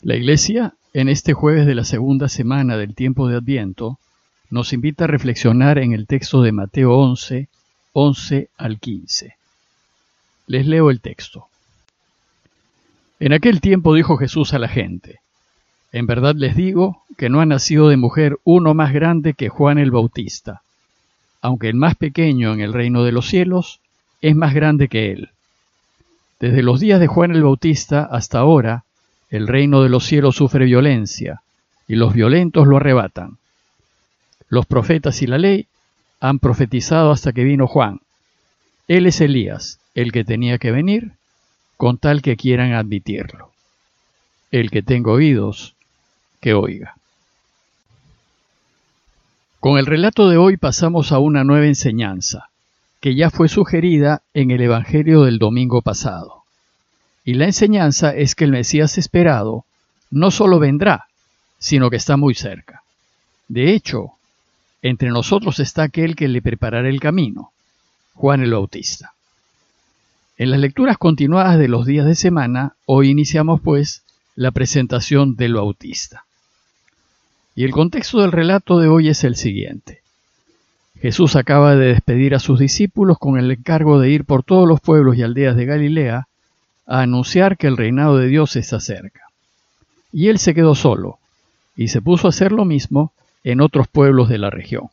La Iglesia, en este jueves de la segunda semana del tiempo de Adviento, nos invita a reflexionar en el texto de Mateo 11, 11 al 15. Les leo el texto. En aquel tiempo dijo Jesús a la gente, En verdad les digo que no ha nacido de mujer uno más grande que Juan el Bautista, aunque el más pequeño en el reino de los cielos es más grande que él. Desde los días de Juan el Bautista hasta ahora, el reino de los cielos sufre violencia, y los violentos lo arrebatan. Los profetas y la ley han profetizado hasta que vino Juan. Él es Elías, el que tenía que venir, con tal que quieran admitirlo. El que tenga oídos, que oiga. Con el relato de hoy pasamos a una nueva enseñanza, que ya fue sugerida en el Evangelio del domingo pasado. Y la enseñanza es que el Mesías esperado no solo vendrá, sino que está muy cerca. De hecho, entre nosotros está aquel que le preparará el camino, Juan el Bautista. En las lecturas continuadas de los días de semana, hoy iniciamos pues la presentación del Bautista. Y el contexto del relato de hoy es el siguiente. Jesús acaba de despedir a sus discípulos con el encargo de ir por todos los pueblos y aldeas de Galilea a anunciar que el reinado de Dios está cerca. Y él se quedó solo, y se puso a hacer lo mismo en otros pueblos de la región.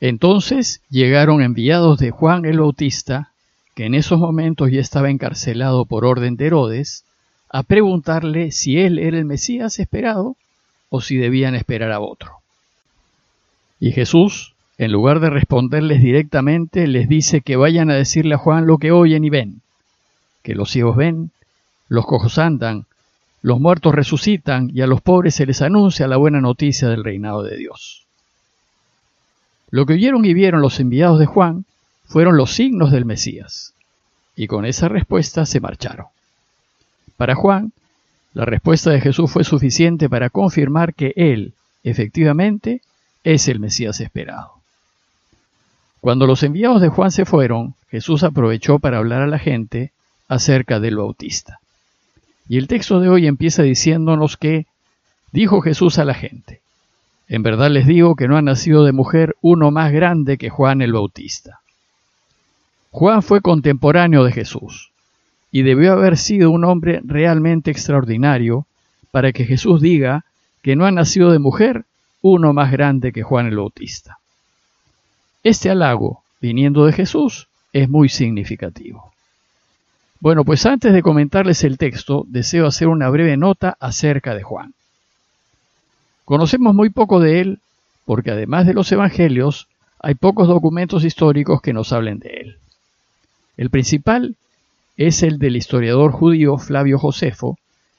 Entonces llegaron enviados de Juan el Bautista, que en esos momentos ya estaba encarcelado por orden de Herodes, a preguntarle si él era el Mesías esperado o si debían esperar a otro. Y Jesús, en lugar de responderles directamente, les dice que vayan a decirle a Juan lo que oyen y ven que los ciegos ven, los cojos andan, los muertos resucitan y a los pobres se les anuncia la buena noticia del reinado de Dios. Lo que oyeron y vieron los enviados de Juan fueron los signos del Mesías, y con esa respuesta se marcharon. Para Juan, la respuesta de Jesús fue suficiente para confirmar que él, efectivamente, es el Mesías esperado. Cuando los enviados de Juan se fueron, Jesús aprovechó para hablar a la gente acerca del Bautista. Y el texto de hoy empieza diciéndonos que dijo Jesús a la gente, en verdad les digo que no ha nacido de mujer uno más grande que Juan el Bautista. Juan fue contemporáneo de Jesús y debió haber sido un hombre realmente extraordinario para que Jesús diga que no ha nacido de mujer uno más grande que Juan el Bautista. Este halago, viniendo de Jesús, es muy significativo. Bueno, pues antes de comentarles el texto, deseo hacer una breve nota acerca de Juan. Conocemos muy poco de él porque además de los evangelios, hay pocos documentos históricos que nos hablen de él. El principal es el del historiador judío Flavio Josefo,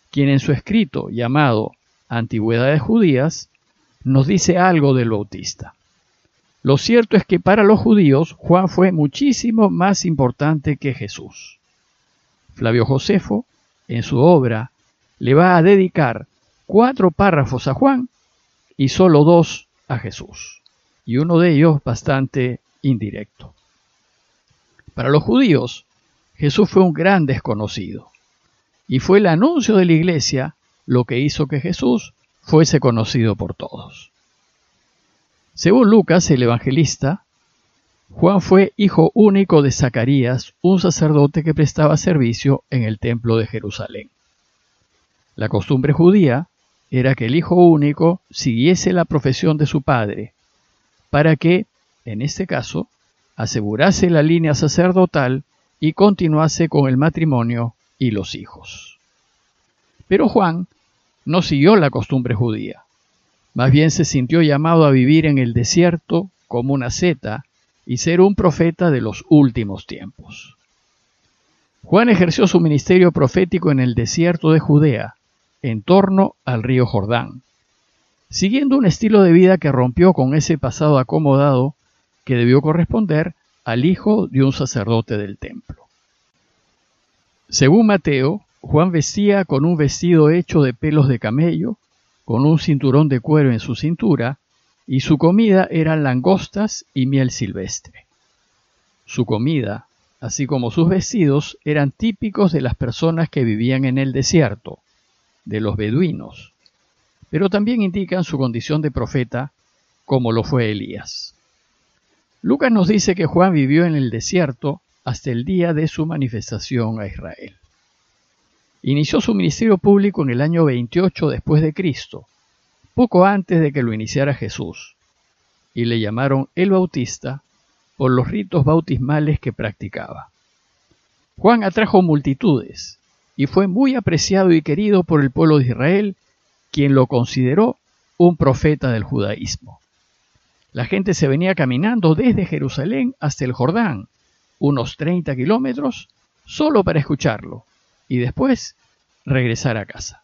quien en su escrito llamado Antigüedades Judías nos dice algo del Bautista. Lo cierto es que para los judíos Juan fue muchísimo más importante que Jesús. Flavio Josefo, en su obra, le va a dedicar cuatro párrafos a Juan y solo dos a Jesús, y uno de ellos bastante indirecto. Para los judíos, Jesús fue un gran desconocido, y fue el anuncio de la iglesia lo que hizo que Jesús fuese conocido por todos. Según Lucas, el evangelista, Juan fue hijo único de Zacarías, un sacerdote que prestaba servicio en el templo de Jerusalén. La costumbre judía era que el hijo único siguiese la profesión de su padre, para que, en este caso, asegurase la línea sacerdotal y continuase con el matrimonio y los hijos. Pero Juan no siguió la costumbre judía, más bien se sintió llamado a vivir en el desierto como una seta y ser un profeta de los últimos tiempos. Juan ejerció su ministerio profético en el desierto de Judea, en torno al río Jordán, siguiendo un estilo de vida que rompió con ese pasado acomodado que debió corresponder al hijo de un sacerdote del templo. Según Mateo, Juan vestía con un vestido hecho de pelos de camello, con un cinturón de cuero en su cintura y su comida eran langostas y miel silvestre. Su comida, así como sus vestidos, eran típicos de las personas que vivían en el desierto, de los beduinos, pero también indican su condición de profeta, como lo fue Elías. Lucas nos dice que Juan vivió en el desierto hasta el día de su manifestación a Israel. Inició su ministerio público en el año 28 después de Cristo, poco antes de que lo iniciara Jesús, y le llamaron el Bautista por los ritos bautismales que practicaba. Juan atrajo multitudes y fue muy apreciado y querido por el pueblo de Israel, quien lo consideró un profeta del judaísmo. La gente se venía caminando desde Jerusalén hasta el Jordán, unos 30 kilómetros, solo para escucharlo y después regresar a casa.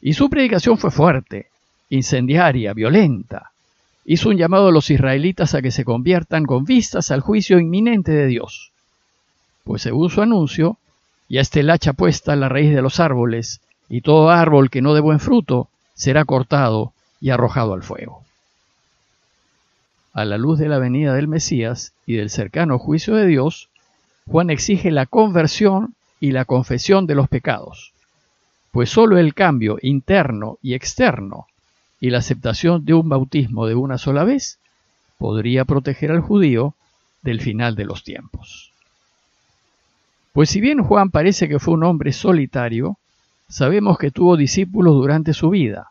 Y su predicación fue fuerte, incendiaria, violenta. Hizo un llamado a los israelitas a que se conviertan con vistas al juicio inminente de Dios. Pues según su anuncio, ya está el hacha puesta a la raíz de los árboles, y todo árbol que no dé buen fruto será cortado y arrojado al fuego. A la luz de la venida del Mesías y del cercano juicio de Dios, Juan exige la conversión y la confesión de los pecados, pues sólo el cambio interno y externo y la aceptación de un bautismo de una sola vez podría proteger al judío del final de los tiempos. Pues si bien Juan parece que fue un hombre solitario, sabemos que tuvo discípulos durante su vida,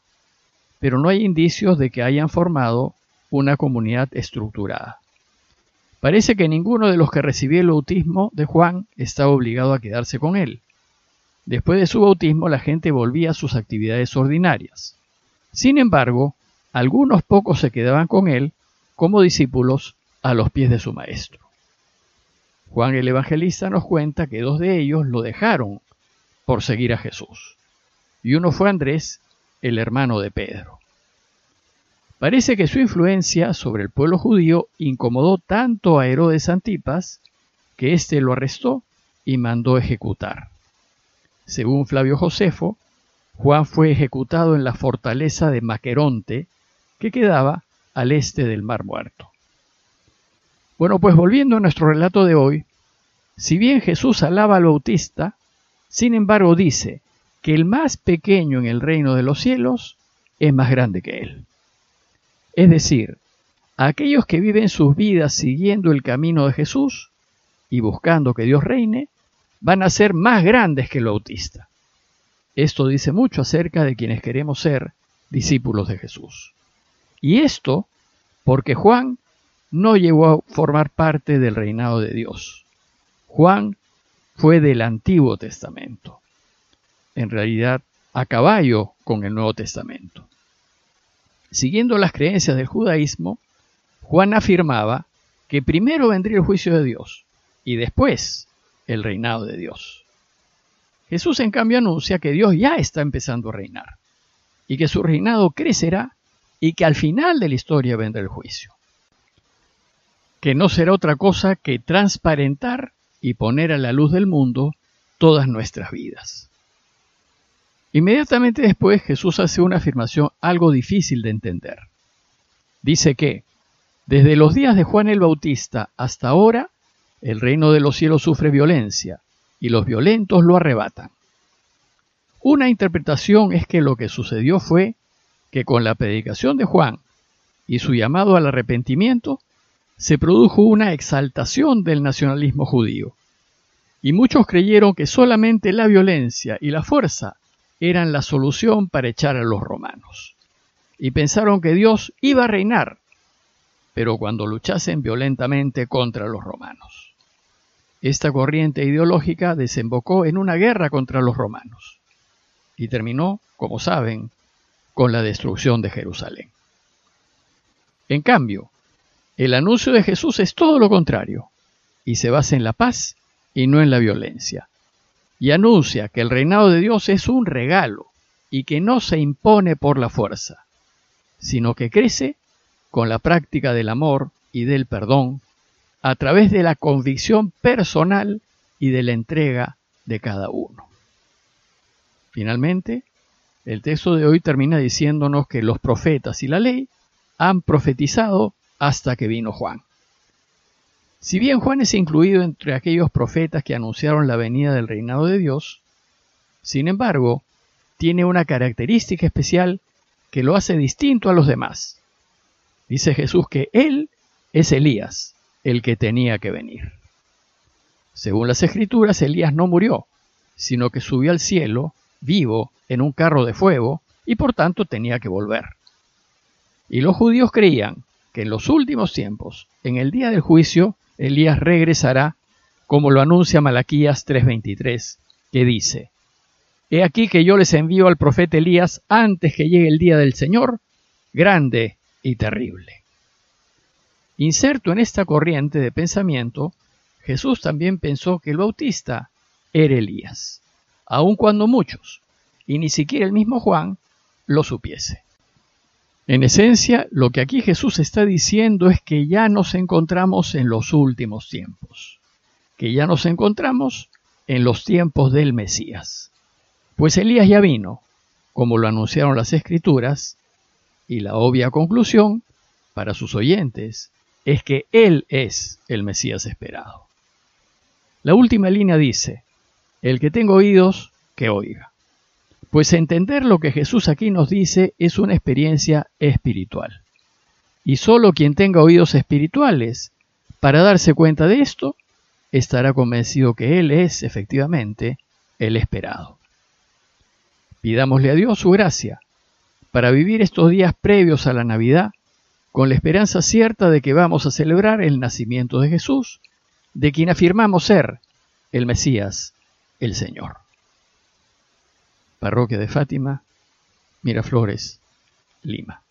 pero no hay indicios de que hayan formado una comunidad estructurada. Parece que ninguno de los que recibió el bautismo de Juan estaba obligado a quedarse con él. Después de su bautismo la gente volvía a sus actividades ordinarias. Sin embargo, algunos pocos se quedaban con él como discípulos a los pies de su maestro. Juan el Evangelista nos cuenta que dos de ellos lo dejaron por seguir a Jesús. Y uno fue Andrés, el hermano de Pedro. Parece que su influencia sobre el pueblo judío incomodó tanto a Herodes Antipas que éste lo arrestó y mandó ejecutar. Según Flavio Josefo, Juan fue ejecutado en la fortaleza de Maqueronte, que quedaba al este del Mar Muerto. Bueno, pues volviendo a nuestro relato de hoy, si bien Jesús alaba al Bautista, sin embargo dice que el más pequeño en el reino de los cielos es más grande que él. Es decir, aquellos que viven sus vidas siguiendo el camino de Jesús y buscando que Dios reine, van a ser más grandes que el Bautista. Esto dice mucho acerca de quienes queremos ser discípulos de Jesús. Y esto porque Juan no llegó a formar parte del reinado de Dios. Juan fue del Antiguo Testamento. En realidad, a caballo con el Nuevo Testamento. Siguiendo las creencias del judaísmo, Juan afirmaba que primero vendría el juicio de Dios y después el reinado de Dios. Jesús en cambio anuncia que Dios ya está empezando a reinar y que su reinado crecerá y que al final de la historia vendrá el juicio, que no será otra cosa que transparentar y poner a la luz del mundo todas nuestras vidas. Inmediatamente después Jesús hace una afirmación algo difícil de entender. Dice que, desde los días de Juan el Bautista hasta ahora, el reino de los cielos sufre violencia, y los violentos lo arrebatan. Una interpretación es que lo que sucedió fue que con la predicación de Juan y su llamado al arrepentimiento, se produjo una exaltación del nacionalismo judío, y muchos creyeron que solamente la violencia y la fuerza eran la solución para echar a los romanos. Y pensaron que Dios iba a reinar, pero cuando luchasen violentamente contra los romanos. Esta corriente ideológica desembocó en una guerra contra los romanos y terminó, como saben, con la destrucción de Jerusalén. En cambio, el anuncio de Jesús es todo lo contrario y se basa en la paz y no en la violencia y anuncia que el reinado de Dios es un regalo y que no se impone por la fuerza, sino que crece con la práctica del amor y del perdón a través de la convicción personal y de la entrega de cada uno. Finalmente, el texto de hoy termina diciéndonos que los profetas y la ley han profetizado hasta que vino Juan. Si bien Juan es incluido entre aquellos profetas que anunciaron la venida del reinado de Dios, sin embargo, tiene una característica especial que lo hace distinto a los demás. Dice Jesús que Él es Elías, el que tenía que venir. Según las escrituras, Elías no murió, sino que subió al cielo, vivo, en un carro de fuego, y por tanto tenía que volver. Y los judíos creían que en los últimos tiempos, en el día del juicio, Elías regresará, como lo anuncia Malaquías 3:23, que dice, He aquí que yo les envío al profeta Elías antes que llegue el día del Señor, grande y terrible. Inserto en esta corriente de pensamiento, Jesús también pensó que el bautista era Elías, aun cuando muchos, y ni siquiera el mismo Juan, lo supiese. En esencia, lo que aquí Jesús está diciendo es que ya nos encontramos en los últimos tiempos, que ya nos encontramos en los tiempos del Mesías. Pues Elías ya vino, como lo anunciaron las escrituras, y la obvia conclusión para sus oyentes es que Él es el Mesías esperado. La última línea dice, el que tenga oídos, que oiga. Pues entender lo que Jesús aquí nos dice es una experiencia espiritual. Y solo quien tenga oídos espirituales para darse cuenta de esto, estará convencido que Él es efectivamente el esperado. Pidámosle a Dios su gracia para vivir estos días previos a la Navidad con la esperanza cierta de que vamos a celebrar el nacimiento de Jesús, de quien afirmamos ser el Mesías, el Señor. Parroquia de Fátima, Miraflores, Lima.